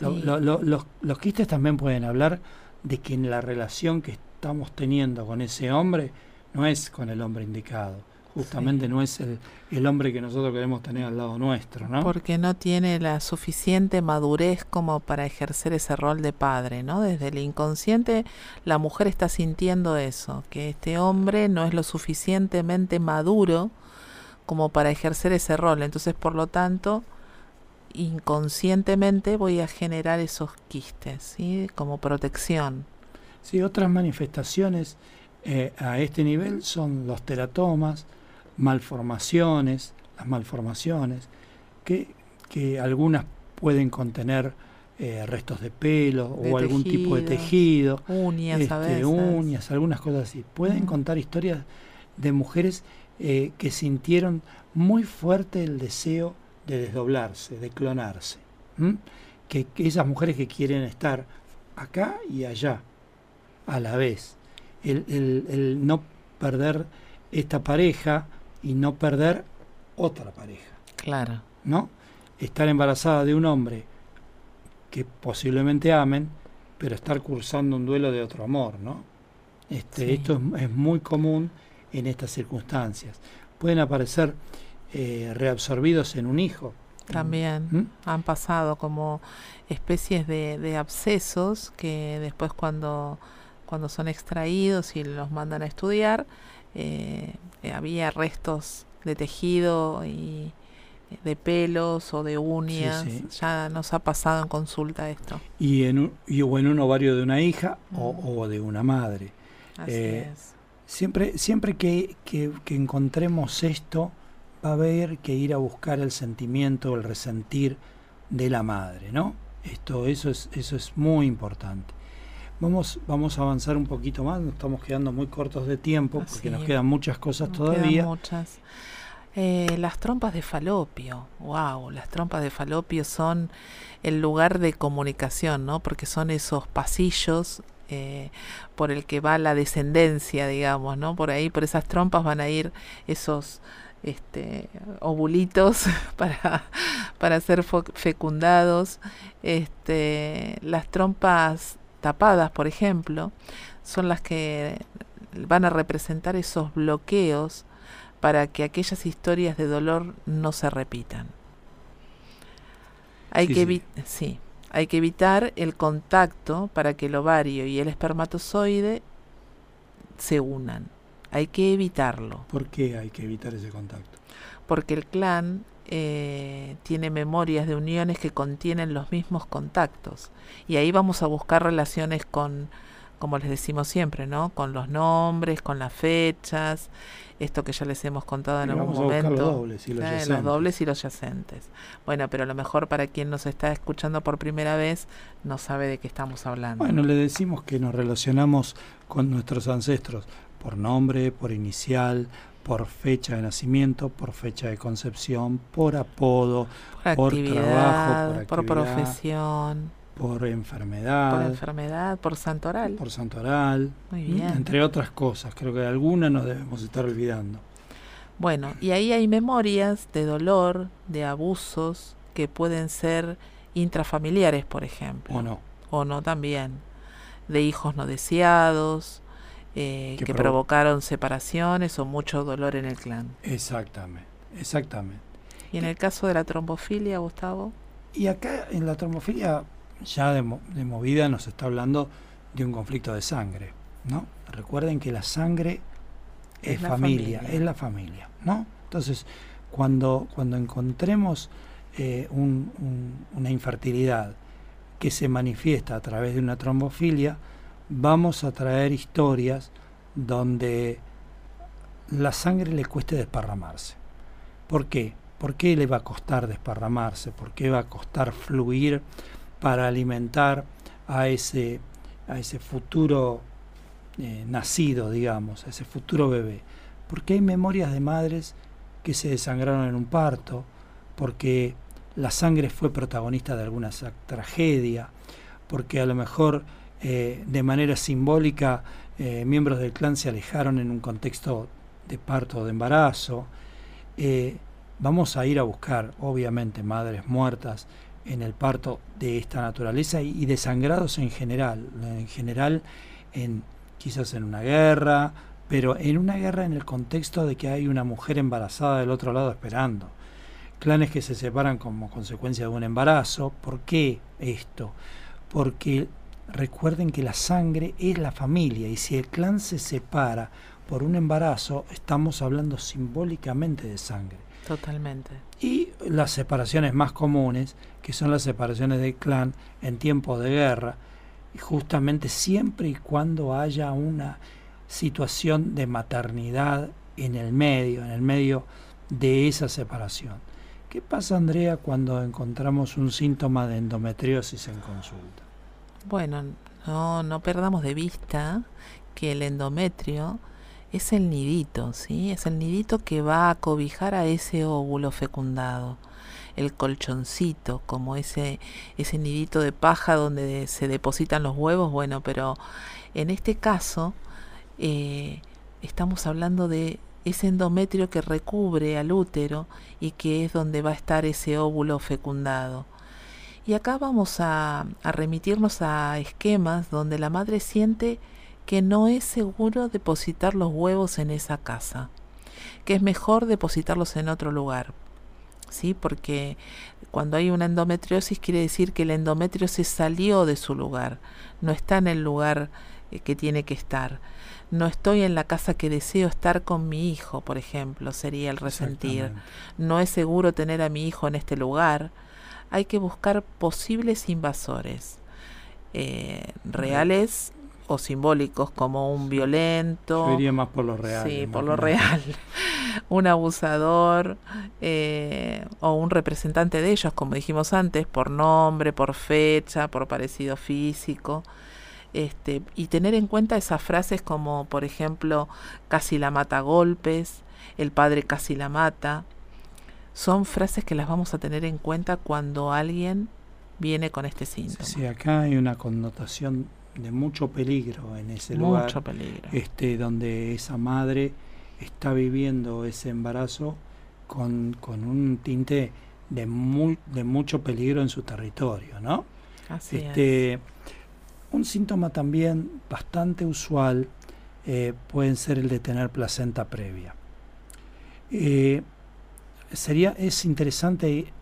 Sí. Lo- lo- lo- los, los quistes también pueden hablar de que en la relación que estamos teniendo con ese hombre no es con el hombre indicado. Justamente Sí. no es el, el hombre que nosotros queremos tener al lado nuestro, ¿no? Porque no tiene la suficiente madurez como para ejercer ese rol de padre, ¿no? Desde el inconsciente la mujer está sintiendo eso, que este hombre no es lo suficientemente maduro como para ejercer ese rol. Entonces, por lo tanto, inconscientemente voy a generar esos quistes, ¿sí? Como protección. Sí, otras manifestaciones eh, a este nivel son los teratomas, malformaciones, las malformaciones, que, que algunas pueden contener eh, restos de pelo De o algún tipo de tejido, Uñas a este, veces. uñas, algunas cosas así. Pueden contar historias de mujeres eh, que sintieron muy fuerte el deseo de desdoblarse, de clonarse. Que, que esas mujeres que quieren estar acá y allá a la vez. El, el- el no perder esta pareja y no perder otra pareja. Claro. ¿no? Estar embarazada de un hombre que posiblemente amen, pero estar cursando un duelo de otro amor, ¿no? Este, Sí. Esto es, es muy común en estas circunstancias. Pueden aparecer eh, reabsorbidos en un hijo. También. ¿Mm? han pasado como especies de, de abscesos que después cuando, cuando son extraídos y los mandan a estudiar, eh, eh, había restos de tejido y de pelos o de uñas. sí. Ya nos ha pasado en consulta esto. Y, en un, y- o en un ovario de una hija o, o de una madre. Así Eh, es. Siempre, siempre que, que- que encontremos esto, va a haber que ir a buscar el sentimiento, el resentir de la madre, ¿no? Esto, eso es, eso es muy importante. Vamos, vamos a avanzar un poquito más, nos estamos quedando muy cortos de tiempo porque nos quedan muchas cosas Nos todavía. muchas. Eh, las trompas de falopio, wow, las trompas de falopio son el lugar de comunicación, ¿no? Porque son esos pasillos eh, por el que va la descendencia, digamos, ¿no? Por ahí, por esas trompas van a ir esos este, ovulitos para, para ser fecundados. Este, las trompas tapadas, por ejemplo, son las que van a representar esos bloqueos para que aquellas historias de dolor no se repitan. Hay que sí. hay que evitar el contacto para que el ovario y el espermatozoide se unan. Hay que evitarlo. ¿Por qué hay que evitar ese contacto? Porque el clan eh, tiene memorias de uniones que contienen los mismos contactos. Y ahí vamos a buscar relaciones con, como les decimos siempre, ¿no? Con los nombres, con las fechas, esto que ya les hemos contado en algún momento. Los dobles, y los, eh, los dobles y los yacentes. Bueno, pero a lo mejor para quien nos está escuchando por primera vez no sabe de qué estamos hablando. Bueno, le decimos que nos relacionamos con nuestros ancestros por nombre, por inicial, por fecha de nacimiento, por fecha de concepción, por apodo, por, trabajo, por, profesión, por enfermedad, por enfermedad, por santoral, por santoral, Muy bien. entre otras cosas. Creo que alguna nos debemos estar olvidando. Bueno, y ahí hay memorias de dolor, de abusos que pueden ser intrafamiliares, por ejemplo. O no. O no también. De hijos no deseados, eh, que, provocaron separaciones o mucho dolor en el clan. Exactamente, exactamente. ¿Y en el caso de la trombofilia, Gustavo? Y acá en la trombofilia, ya de, movida nos está hablando de un conflicto de sangre, ¿no? Recuerden que la sangre es, familia, es la familia, ¿no? Entonces, cuando, cuando encontremos eh, una infertilidad que se manifiesta a través de una trombofilia, vamos a traer historias donde la sangre le cueste desparramarse. ¿Por qué? ¿Por qué le va a costar desparramarse? ¿Por qué va a costar fluir para alimentar a ese, a ese futuro eh, nacido, digamos, a ese futuro bebé? Porque hay memorias de madres que se desangraron en un parto, porque la sangre fue protagonista de alguna tragedia, porque a lo mejor eh, de manera simbólica eh, miembros del clan se alejaron en un contexto de parto o de embarazo. Eh, vamos a ir a buscar, obviamente, madres muertas en el parto de esta naturaleza y, desangrados en general, en general en quizás en una guerra, pero en una guerra en el contexto de que hay una mujer embarazada del otro lado esperando. Clanes que se separan como consecuencia de un embarazo. ¿Por qué esto? Porque recuerden que la sangre es la familia y si el clan se separa por un embarazo, estamos hablando simbólicamente de sangre. Totalmente. Y las separaciones más comunes, que son las separaciones del clan en tiempo de guerra, justamente siempre y cuando haya una situación de maternidad en el medio, en el medio de esa separación. ¿Qué pasa, Andrea, cuando encontramos un síntoma de endometriosis en consulta? Bueno, no, no perdamos de vista que el endometrio es el nidito, ¿sí? Es el nidito que va a cobijar a ese óvulo fecundado. El colchoncito, como ese, ese nidito de paja donde se depositan los huevos, bueno, pero en este caso eh, estamos hablando de ese endometrio que recubre al útero y que es donde va a estar ese óvulo fecundado. Y acá vamos a, remitirnos a esquemas donde la madre siente que no es seguro depositar los huevos en esa casa, que es mejor depositarlos en otro lugar. ¿Sí? Porque cuando hay una endometriosis quiere decir que el endometrio se salió de su lugar, no está en el lugar eh, que tiene que estar. No estoy en la casa que deseo estar con mi hijo, por ejemplo, sería el resentir. No es seguro tener a mi hijo en este lugar hay que buscar posibles invasores eh, reales o simbólicos como un violento. Yo más por lo real. Sí, por lo real. un abusador eh, o un representante de ellos, como dijimos antes, por nombre, por fecha, por parecido físico. este, y tener en cuenta esas frases como, por ejemplo, casi la mata a golpes, el padre casi la mata. Son frases que las vamos a tener en cuenta cuando alguien viene con este síntoma. Sí, acá hay una connotación de mucho peligro en ese lugar. Mucho peligro. Este, donde esa madre está viviendo ese embarazo con, con un tinte de, muy, de mucho peligro en su territorio, ¿no? Así este, es. Un síntoma también bastante usual eh, puede ser el de tener placenta previa. Eh, sería, es interesante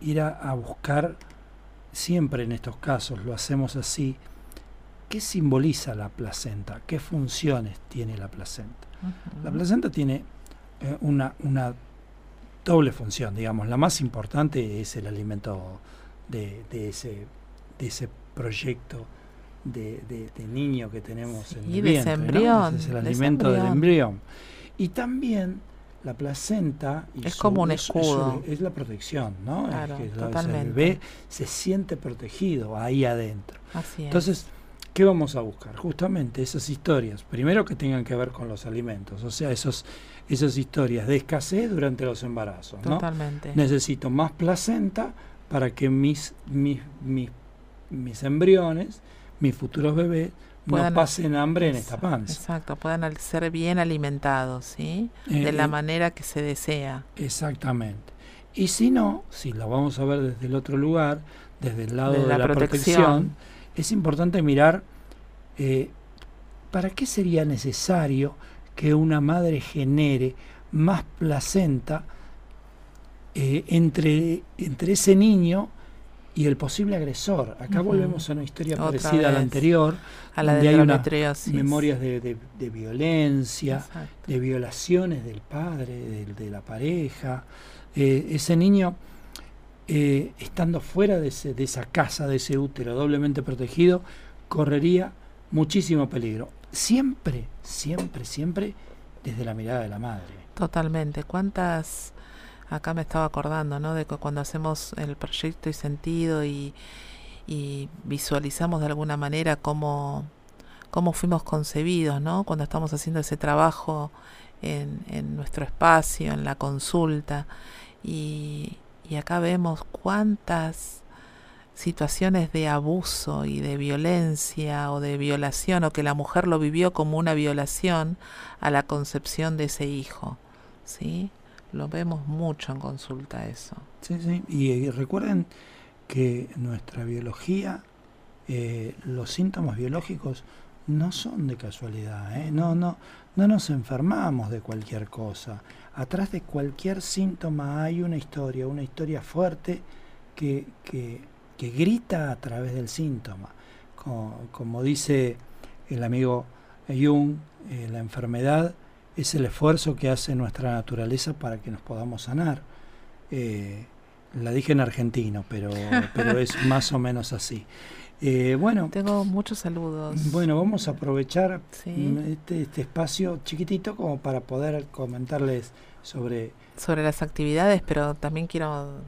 ir a, a buscar, siempre en estos casos lo hacemos así, ¿qué simboliza la placenta? ¿Qué funciones tiene la placenta? La placenta tiene eh, una, una doble función, digamos. La más importante es el alimento de, de ese, de ese proyecto de, de- de niño que tenemos en el vientre. es el alimento del embrión. Y también la placenta y Es su- como un es- es- escudo. Es, la protección, ¿no? Es que el bebé se siente protegido ahí adentro. Así. Entonces, ¿qué vamos a buscar? Justamente esas historias, primero que tengan que ver con los alimentos, o sea, esos, esas historias de escasez durante los embarazos, ¿no? Totalmente. Necesito más placenta para que mis, mis, mis, mis embriones, mis futuros bebés, Puedan- no pasen hambre en esta panza. Exacto, puedan ser bien alimentados, ¿sí? Eh, de la eh, manera que se desea. Exactamente. Y si no, si la vamos a ver desde el otro lugar, desde el lado De de la la, protección, protección. es importante mirar eh, para qué sería necesario que una madre genere más placenta eh, entre, entre ese niño y el posible agresor. Acá volvemos a una historia Otra parecida a la anterior, A la donde de hay unas memorias de, de- de violencia, Exacto. de violaciones del padre, de, de la pareja. Eh, ese niño, eh, estando fuera de, ese- de esa casa, de ese útero doblemente protegido, correría muchísimo peligro. Siempre, siempre, siempre desde la mirada de la madre. Totalmente. ¿Cuántas... Acá me estaba acordando, ¿no? De que cuando hacemos el proyecto y sentido y, y visualizamos de alguna manera cómo, cómo fuimos concebidos, ¿no? Cuando estamos haciendo ese trabajo en, en nuestro espacio, en la consulta. Y, y acá vemos cuántas situaciones de abuso y de violencia o de violación o que la mujer lo vivió como una violación a la concepción de ese hijo, ¿sí? Lo vemos mucho en consulta eso. Sí, sí. Y, eh, recuerden que nuestra biología, eh, los síntomas biológicos no son de casualidad, ¿eh? no, no, no nos enfermamos de cualquier cosa. Atrás de cualquier síntoma hay una historia, una historia fuerte que, que, que grita a través del síntoma. Como, como dice el amigo Jung, la enfermedad es el esfuerzo que hace nuestra naturaleza para que nos podamos sanar. Eh, la dije en argentino, pero, pero es más o menos así. Eh, bueno, Tengo muchos saludos. bueno, vamos a aprovechar Sí. mm, este, este espacio chiquitito como para poder comentarles sobre sobre las actividades, pero también quiero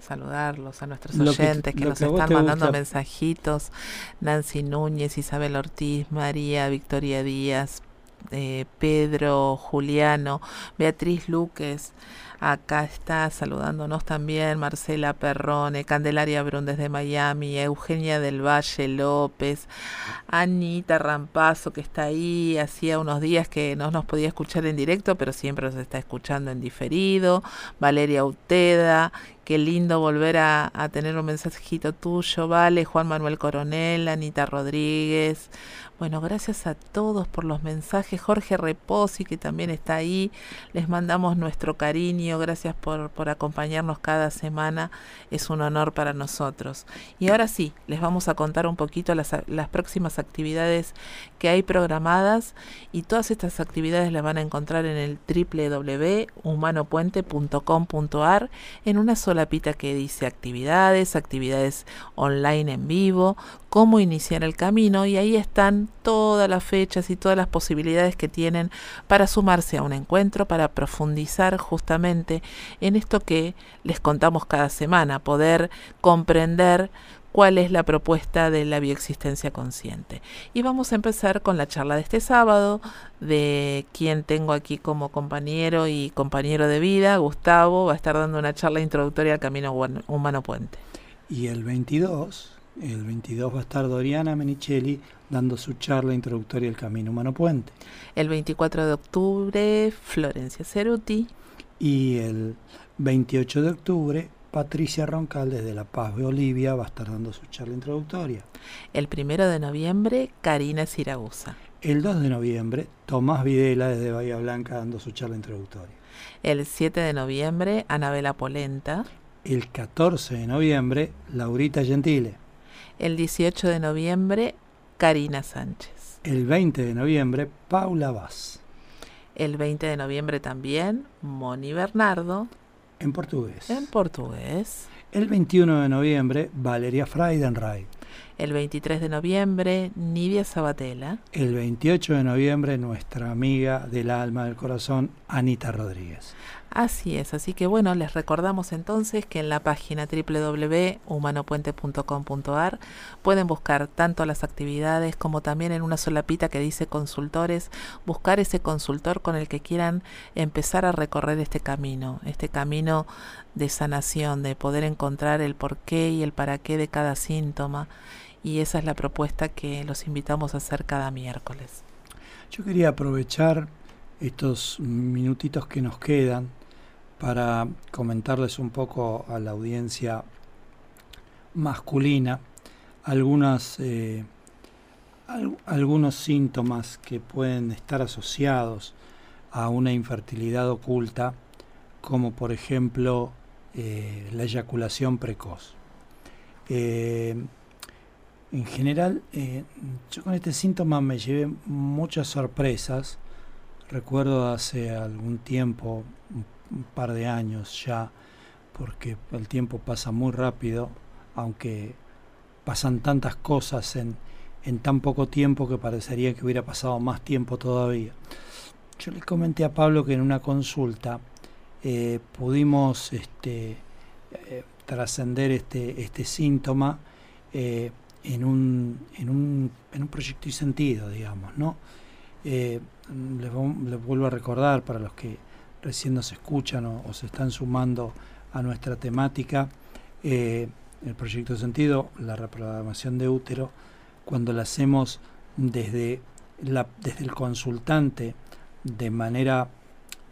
saludarlos a nuestros que- oyentes que, nos que están mandando gusta. mensajitos. Nancy Núñez, Isabel Ortiz, María Victoria Díaz, eh, Pedro Juliano, Beatriz Luques. Acá está saludándonos también Marcela Perrone, Candelaria Brun desde Miami, Eugenia del Valle López, Anita Rampazo que está ahí, hacía unos días que no nos podía escuchar en directo, pero siempre nos está escuchando en diferido, Valeria Uteda, qué lindo volver a, a tener un mensajito tuyo, vale, Juan Manuel Coronel, Anita Rodríguez, bueno, gracias a todos por los mensajes, Jorge Reposi que también está ahí, les mandamos nuestro cariño, gracias por, por acompañarnos cada semana, es un honor para nosotros. Y ahora sí, les vamos a contar un poquito las, las próximas actividades que hay programadas. Y todas estas actividades las van a encontrar en el www.humanopuente.com.ar en una solapita que dice actividades, actividades online en vivo, cómo iniciar el camino. Y ahí están todas las fechas y todas las posibilidades que tienen para sumarse a un encuentro, para profundizar justamente en esto que les contamos cada semana, poder comprender cuál es la propuesta de la bioexistencia consciente. Y vamos a empezar con la charla de este sábado, de quien tengo aquí como compañero y compañero de vida, Gustavo, va a estar dando una charla introductoria al Camino Humano Puente. Y el 22, el 22 va a estar Doriana Menicelli dando su charla introductoria al Camino Humano Puente. El 24 de octubre, Florencia Ceruti. Y el 28 de octubre, Patricia Roncal desde La Paz, Bolivia, va a estar dando su charla introductoria. El primero de noviembre, Karina Siragusa. El 2 de noviembre, Tomás Videla desde Bahía Blanca dando su charla introductoria. El 7 de noviembre, Anabela Polenta. El 14 de noviembre, Laurita Gentile. El 18 de noviembre, Karina Sánchez. El 20 de noviembre, Paula Vaz. El 20 de noviembre también, Moni Bernardo. En portugués. En portugués. El 21 de noviembre, Valeria Freidenreich. El 23 de noviembre, Nidia Sabatella. El 28 de noviembre, nuestra amiga del alma del corazón, Anita Rodríguez. Así es, así que bueno, les recordamos entonces que en la página www.humanopuente.com.ar pueden buscar tanto las actividades como también en una solapita que dice consultores, buscar ese consultor con el que quieran empezar a recorrer este camino, este camino de sanación, de poder encontrar el porqué y el para qué de cada síntoma. Y esa es la propuesta que los invitamos a hacer cada miércoles. Yo quería aprovechar estos minutitos que nos quedan para comentarles un poco a la audiencia masculina algunas, eh, algunos síntomas que pueden estar asociados a una infertilidad oculta, como por ejemplo eh, la eyaculación precoz. Eh, en general, yo con este síntoma me llevé muchas sorpresas. Recuerdo hace algún tiempo, un par de años ya, porque el tiempo pasa muy rápido, aunque pasan tantas cosas en, en tan poco tiempo que parecería que hubiera pasado más tiempo todavía. Yo le comenté a Pablo que en una consulta eh, pudimos este, eh, trascender este, este síntoma eh, en, un, en, un, en un proyecto y sentido, digamos, ¿no? les vuelvo a recordar para los que recién nos escuchan o, se están sumando a nuestra temática, eh, el proyecto de sentido, la reprogramación de útero, cuando la hacemos desde, la, desde el consultante de manera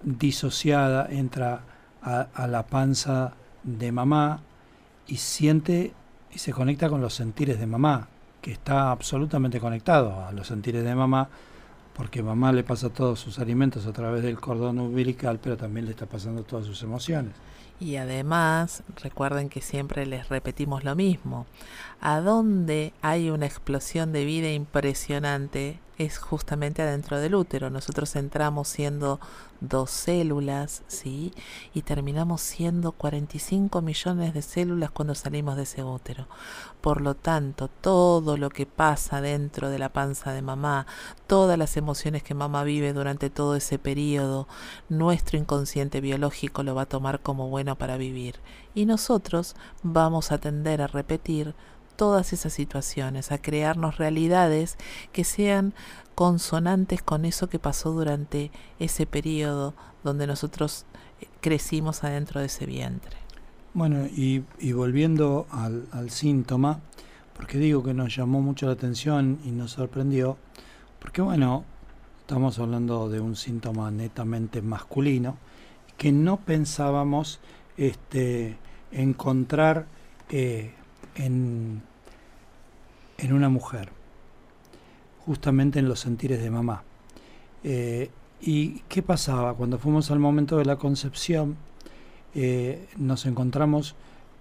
disociada, entra a, a la panza de mamá y siente y se conecta con los sentires de mamá, que está absolutamente conectado a los sentires de mamá, porque mamá le pasa todos sus alimentos a través del cordón umbilical, pero también le está pasando todas sus emociones. Y además, recuerden que siempre les repetimos lo mismo, a dónde hay una explosión de vida impresionante es justamente adentro del útero. Nosotros entramos siendo dos células, ¿sí? Y terminamos siendo 45 millones de células cuando salimos de ese útero. Por lo tanto, todo lo que pasa dentro de la panza de mamá, todas las emociones que mamá vive durante todo ese periodo, nuestro inconsciente biológico lo va a tomar como bueno para vivir. Y nosotros vamos a tender a repetir todas esas situaciones, a crearnos realidades que sean consonantes con eso que pasó durante ese periodo donde nosotros eh, crecimos adentro de ese vientre. Bueno, y, volviendo al, síntoma, porque digo que nos llamó mucho la atención y nos sorprendió, porque bueno, estamos hablando de un síntoma netamente masculino, que no pensábamos este, encontrar eh, en, en una mujer, justamente en los sentires de mamá. Eh, ¿Y qué pasaba? Cuando fuimos al momento de la concepción, eh, nos encontramos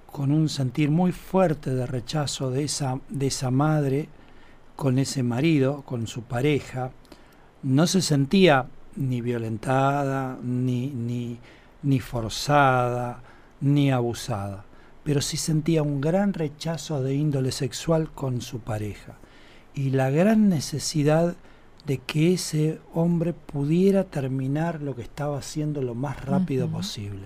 con un sentir muy fuerte de rechazo de esa, de esa madre con ese marido, con su pareja. No se sentía ni violentada, ni, ni, ni forzada, ni abusada pero sí sentía un gran rechazo de índole sexual con su pareja y la gran necesidad de que ese hombre pudiera terminar lo que estaba haciendo lo más rápido posible.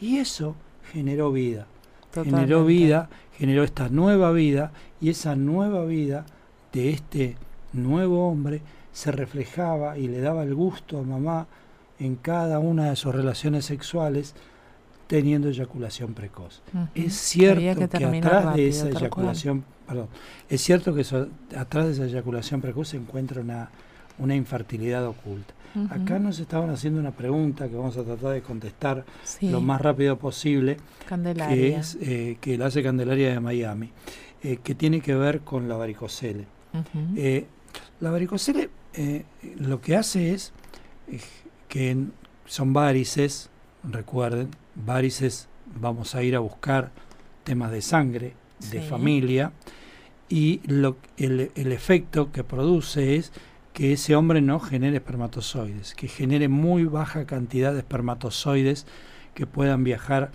Y eso generó vida. Generó vida, generó esta nueva vida y esa nueva vida de este nuevo hombre se reflejaba y le daba el gusto a mamá en cada una de sus relaciones sexuales teniendo eyaculación precoz. Es cierto que, atrás de esa eyaculación, perdón, es cierto que atrás de esa eyaculación precoz se encuentra una, una infertilidad oculta. Acá nos estaban haciendo una pregunta que vamos a tratar de contestar lo más rápido posible, que es eh, que la hace Candelaria de Miami, eh, que tiene que ver con la varicocele. Eh, la varicocele lo que hace es que son varices, recuerden, varices vamos a ir a buscar temas de sangre, de familia, y lo, el, el efecto que produce es que ese hombre no genere espermatozoides, que genere muy baja cantidad de espermatozoides que puedan viajar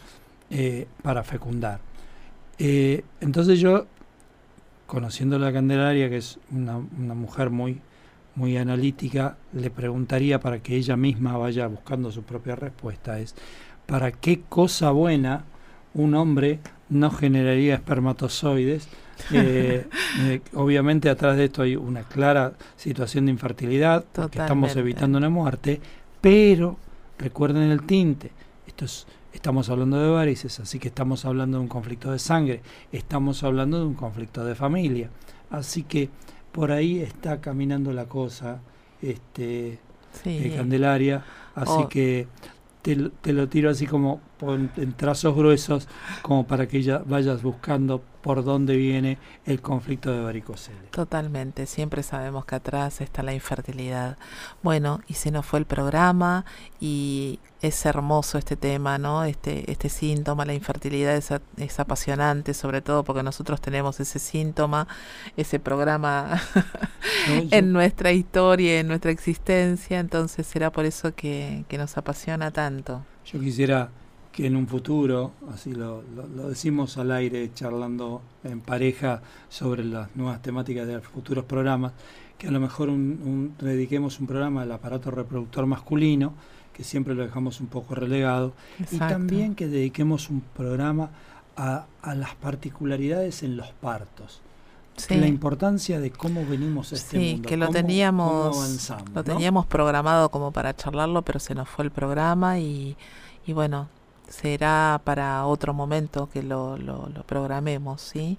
eh, para fecundar. Eh, entonces yo, conociendo la Candelaria, que es una, mujer muy, muy analítica, le preguntaría para que ella misma vaya buscando su propia respuesta, es ¿para qué cosa buena un hombre no generaría espermatozoides eh, eh, obviamente atrás de esto hay una clara situación de infertilidad, porque estamos evitando una muerte, pero recuerden el tinte, esto es, estamos hablando de varices, así que estamos hablando de un conflicto de sangre, estamos hablando de un conflicto de familia, así que por ahí está caminando la cosa, este, eh, Candelaria, así oh. que te, te, lo tiro así como en trazos gruesos, como para que ya vayas buscando por dónde viene el conflicto de varicocele. Totalmente, siempre sabemos que atrás está la infertilidad. Bueno, y se nos fue el programa y es hermoso este tema, ¿no? Este, este síntoma, la infertilidad es, es apasionante, sobre todo porque nosotros tenemos ese síntoma, ese programa en nuestra historia, en nuestra existencia, entonces será por eso que, que nos apasiona tanto. Yo quisiera que en un futuro, así lo, lo, decimos al aire charlando en pareja sobre las nuevas temáticas de futuros programas, que a lo mejor un, dediquemos un programa al aparato reproductor masculino, que siempre lo dejamos un poco relegado, y también que dediquemos un programa a, a las particularidades en los partos. La importancia de cómo venimos a este sí, que lo teníamos, lo teníamos programado como para charlarlo, pero se nos fue el programa y, y bueno, será para otro momento que lo, lo, programemos, ¿sí?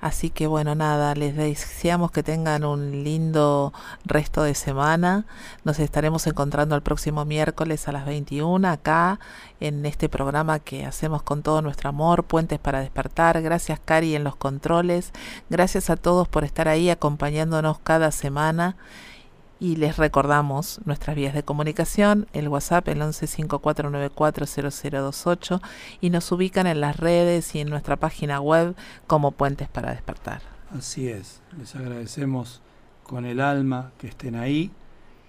Así que bueno, nada, les deseamos que tengan un lindo resto de semana. Nos estaremos encontrando el próximo miércoles a las 21 acá en este programa que hacemos con todo nuestro amor, Puentes para despertar. Gracias Cari en los controles. Gracias a todos por estar ahí acompañándonos cada semana y les recordamos nuestras vías de comunicación, el WhatsApp el 1154940028 y nos ubican en las redes y en nuestra página web como Puentes para Despertar. Así es, les agradecemos con el alma que estén ahí,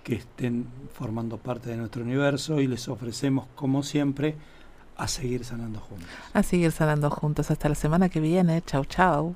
que estén formando parte de nuestro universo y les ofrecemos como siempre a seguir sanando juntos. A seguir sanando juntos hasta la semana que viene. Chau, chau.